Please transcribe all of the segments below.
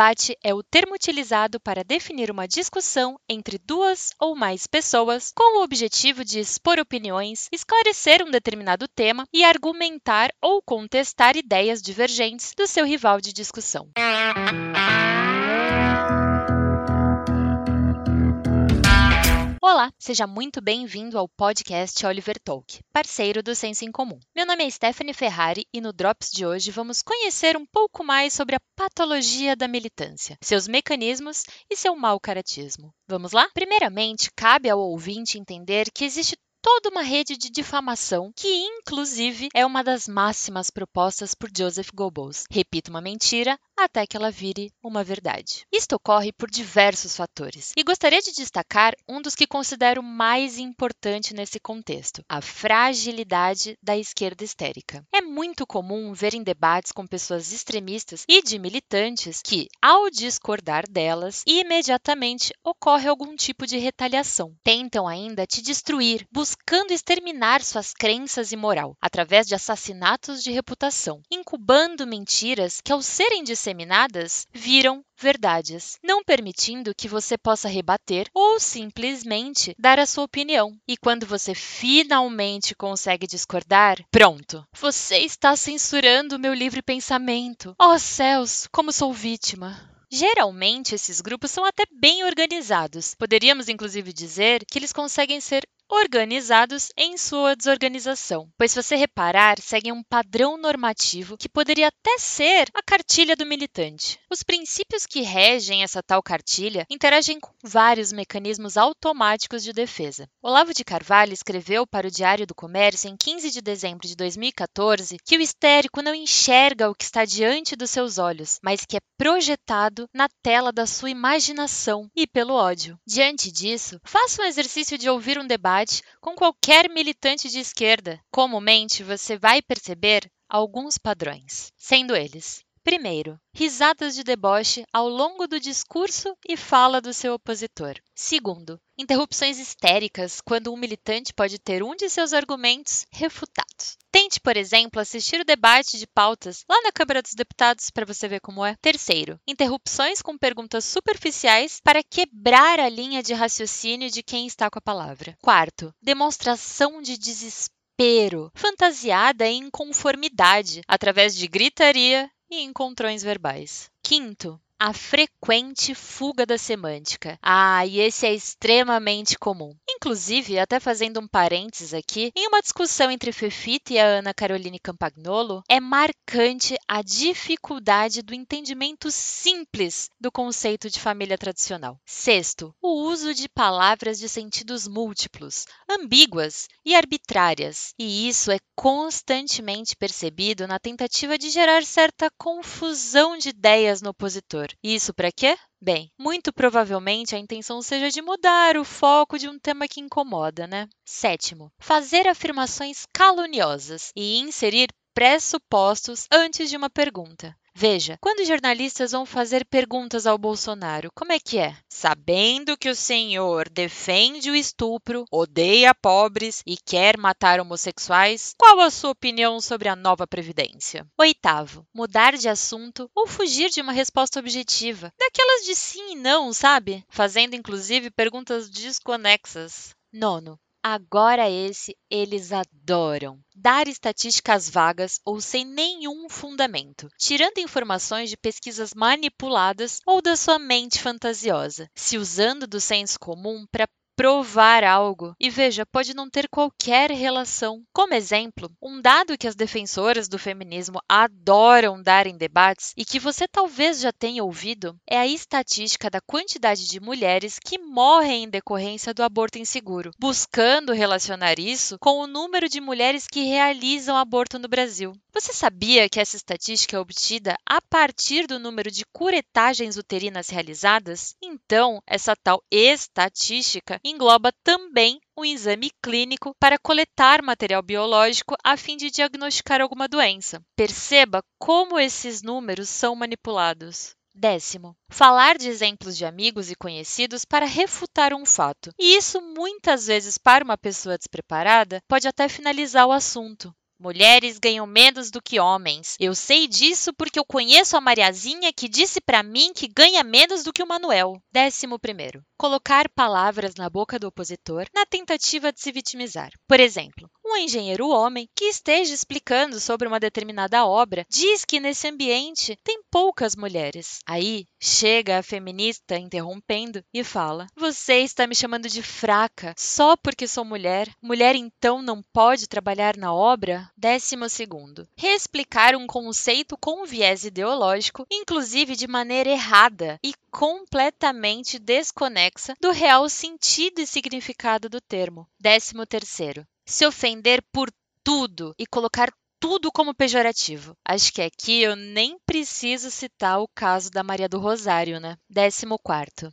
Debate é o termo utilizado para definir uma discussão entre duas ou mais pessoas com o objetivo de expor opiniões, esclarecer um determinado tema e argumentar ou contestar ideias divergentes do seu rival de discussão. Olá, seja muito bem-vindo ao podcast Oliver Talk, parceiro do Senso em Comum. Meu nome é Stephanie Ferrari e no Drops de hoje vamos conhecer um pouco mais sobre a patologia da militância, seus mecanismos e seu mau caratismo. Vamos lá? Primeiramente, cabe ao ouvinte entender que existe toda uma rede de difamação, que inclusive é uma das máximas propostas por Joseph Goebbels. Repita uma mentira até que ela vire uma verdade. Isto ocorre por diversos fatores, e gostaria de destacar um dos que considero mais importante nesse contexto: a fragilidade da esquerda histérica. É muito comum ver em debates com pessoas extremistas e de militantes que, ao discordar delas, imediatamente ocorre algum tipo de retaliação. Tentam ainda te destruir, buscando exterminar suas crenças e moral, através de assassinatos de reputação, incubando mentiras que, ao serem disseminadas, disseminadas viram verdades, não permitindo que você possa rebater ou simplesmente dar a sua opinião. E quando você finalmente consegue discordar, pronto, você está censurando o meu livre pensamento. Oh céus, como sou vítima! Geralmente, esses grupos são até bem organizados. Poderíamos, inclusive, dizer que eles conseguem ser organizados em sua desorganização, pois se você reparar, seguem um padrão normativo que poderia até ser a cartilha do militante. Os princípios que regem essa tal cartilha interagem com vários mecanismos automáticos de defesa. Olavo de Carvalho escreveu para o Diário do Comércio em 15 de dezembro de 2014 que o histérico não enxerga o que está diante dos seus olhos, mas que é projetado na tela da sua imaginação e pelo ódio. Diante disso, faça um exercício de ouvir um debate debate com qualquer militante de esquerda. Comumente, você vai perceber alguns padrões, sendo eles: Primeiro, risadas de deboche ao longo do discurso e fala do seu opositor. Segundo, interrupções histéricas quando um militante pode ter um de seus argumentos refutados. Tente, por exemplo, assistir o debate de pautas lá na Câmara dos Deputados para você ver como é. Terceiro, interrupções com perguntas superficiais para quebrar a linha de raciocínio de quem está com a palavra. Quarto, demonstração de desespero, fantasiada em inconformidade, através de gritaria e encontrões verbais. Quinto, a frequente fuga da semântica. Ah, e esse é extremamente comum. Inclusive, até fazendo um parênteses aqui, em uma discussão entre Fefita e a Ana Caroline Campagnolo, é marcante a dificuldade do entendimento simples do conceito de família tradicional. Sexto, o uso de palavras de sentidos múltiplos, ambíguas e arbitrárias. E isso é constantemente percebido na tentativa de gerar certa confusão de ideias no opositor. Isso para quê? Bem, muito provavelmente a intenção seja de mudar o foco de um tema que incomoda, né? Sétimo, fazer afirmações caluniosas e inserir pressupostos antes de uma pergunta. Veja, quando jornalistas vão fazer perguntas ao Bolsonaro, como é que é? Sabendo que o senhor defende o estupro, odeia pobres e quer matar homossexuais, qual a sua opinião sobre a nova Previdência? Oitavo, mudar de assunto ou fugir de uma resposta objetiva, daquelas de sim e não, sabe? Fazendo inclusive perguntas desconexas. Nono, Agora esse eles adoram. Dar estatísticas vagas ou sem nenhum fundamento, tirando informações de pesquisas manipuladas ou da sua mente fantasiosa, se usando do senso comum para provar algo. E veja, pode não ter qualquer relação. Como exemplo, um dado que as defensoras do feminismo adoram dar em debates e que você talvez já tenha ouvido é a estatística da quantidade de mulheres que morrem em decorrência do aborto inseguro, buscando relacionar isso com o número de mulheres que realizam aborto no Brasil. Você sabia que essa estatística é obtida a partir do número de curetagens uterinas realizadas? Então, essa tal estatística engloba também um exame clínico para coletar material biológico a fim de diagnosticar alguma doença. Perceba como esses números são manipulados. Décimo, falar de exemplos de amigos e conhecidos para refutar um fato. E isso muitas vezes para uma pessoa despreparada pode até finalizar o assunto. Mulheres ganham menos do que homens. Eu sei disso porque eu conheço a Mariazinha que disse para mim que ganha menos do que o Manuel. Décimo primeiro. Colocar palavras na boca do opositor na tentativa de se vitimizar. Por exemplo, um engenheiro homem que esteja explicando sobre uma determinada obra diz que nesse ambiente tem poucas mulheres. Aí chega a feminista interrompendo e fala: Você está me chamando de fraca só porque sou mulher? Mulher então não pode trabalhar na obra? Décimo segundo. Reexplicar um conceito com viés ideológico, inclusive de maneira errada e completamente desconexa do real sentido e significado do termo. Décimo terceiro se ofender por tudo e colocar tudo como pejorativo. Acho que aqui eu nem preciso citar o caso da Maria do Rosário, né? Décimo quarto.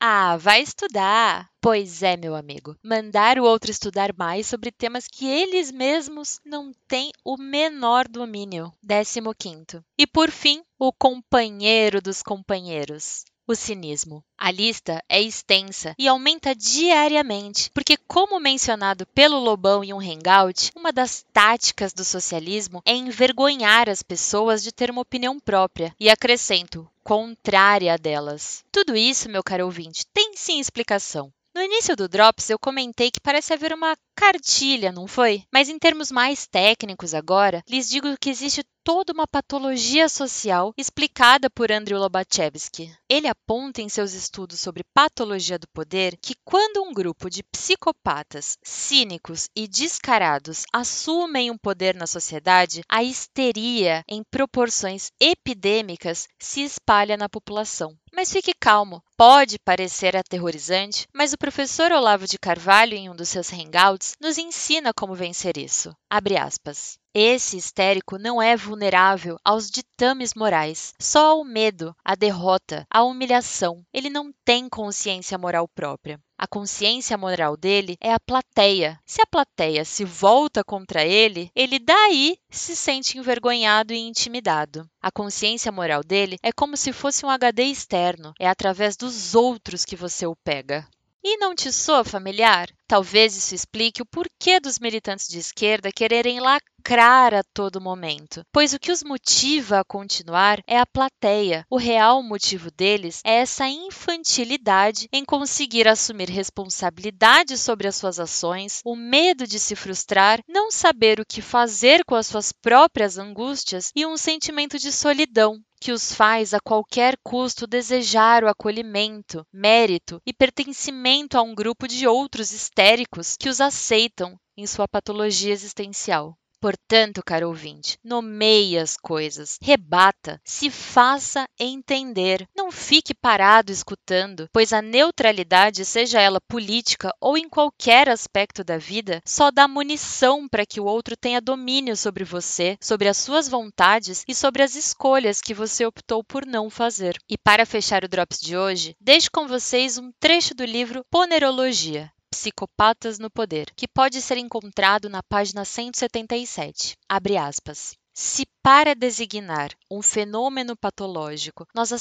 Ah, vai estudar! Pois é, meu amigo. Mandar o outro estudar mais sobre temas que eles mesmos não têm o menor domínio. Décimo quinto. E por fim, o companheiro dos companheiros o cinismo. A lista é extensa e aumenta diariamente, porque, como mencionado pelo Lobão em um hangout, uma das táticas do socialismo é envergonhar as pessoas de ter uma opinião própria. E acrescento, contrária a delas. Tudo isso, meu caro ouvinte, tem sim explicação. No início do Drops, eu comentei que parece haver uma cartilha, não foi? Mas em termos mais técnicos agora, lhes digo que existe toda uma patologia social explicada por Andrew Lobachevsky. Ele aponta em seus estudos sobre patologia do poder que quando um grupo de psicopatas, cínicos e descarados assumem um poder na sociedade, a histeria em proporções epidêmicas se espalha na população. Mas fique calmo, pode parecer aterrorizante, mas o professor Olavo de Carvalho, em um dos seus hangouts, nos ensina como vencer isso. Abre aspas. Esse histérico não é vulnerável aos ditames morais, só ao medo, à derrota, à humilhação. Ele não tem consciência moral própria. A consciência moral dele é a plateia. Se a plateia se volta contra ele, ele daí se sente envergonhado e intimidado. A consciência moral dele é como se fosse um HD externo, é através dos outros que você o pega. E não te soa familiar? Talvez isso explique o porquê dos militantes de esquerda quererem lacrar a todo momento, pois o que os motiva a continuar é a plateia. O real motivo deles é essa infantilidade em conseguir assumir responsabilidade sobre as suas ações, o medo de se frustrar, não saber o que fazer com as suas próprias angústias e um sentimento de solidão, que os faz a qualquer custo desejar o acolhimento, mérito e pertencimento a um grupo de outros histéricos que os aceitam em sua patologia existencial. Portanto, caro ouvinte, nomeie as coisas, rebata, se faça entender. Não fique parado escutando, pois a neutralidade, seja ela política ou em qualquer aspecto da vida, só dá munição para que o outro tenha domínio sobre você, sobre as suas vontades e sobre as escolhas que você optou por não fazer. E para fechar o Drops de hoje, deixo com vocês um trecho do livro Ponerologia, Psicopatas no Poder, que pode ser encontrado na página 177. Abre aspas. Se para designar um fenômeno patológico nós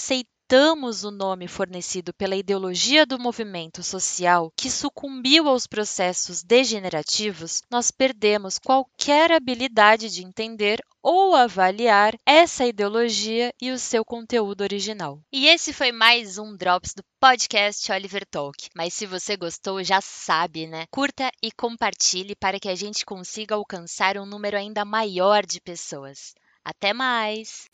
aceitamos o nome fornecido pela ideologia do movimento social que sucumbiu aos processos degenerativos, nós perdemos qualquer habilidade de entender ou avaliar essa ideologia e o seu conteúdo original. E esse foi mais um Drops do podcast Oliver Talk. Mas se você gostou, já sabe, né? Curta e compartilhe para que a gente consiga alcançar um número ainda maior de pessoas. Até mais!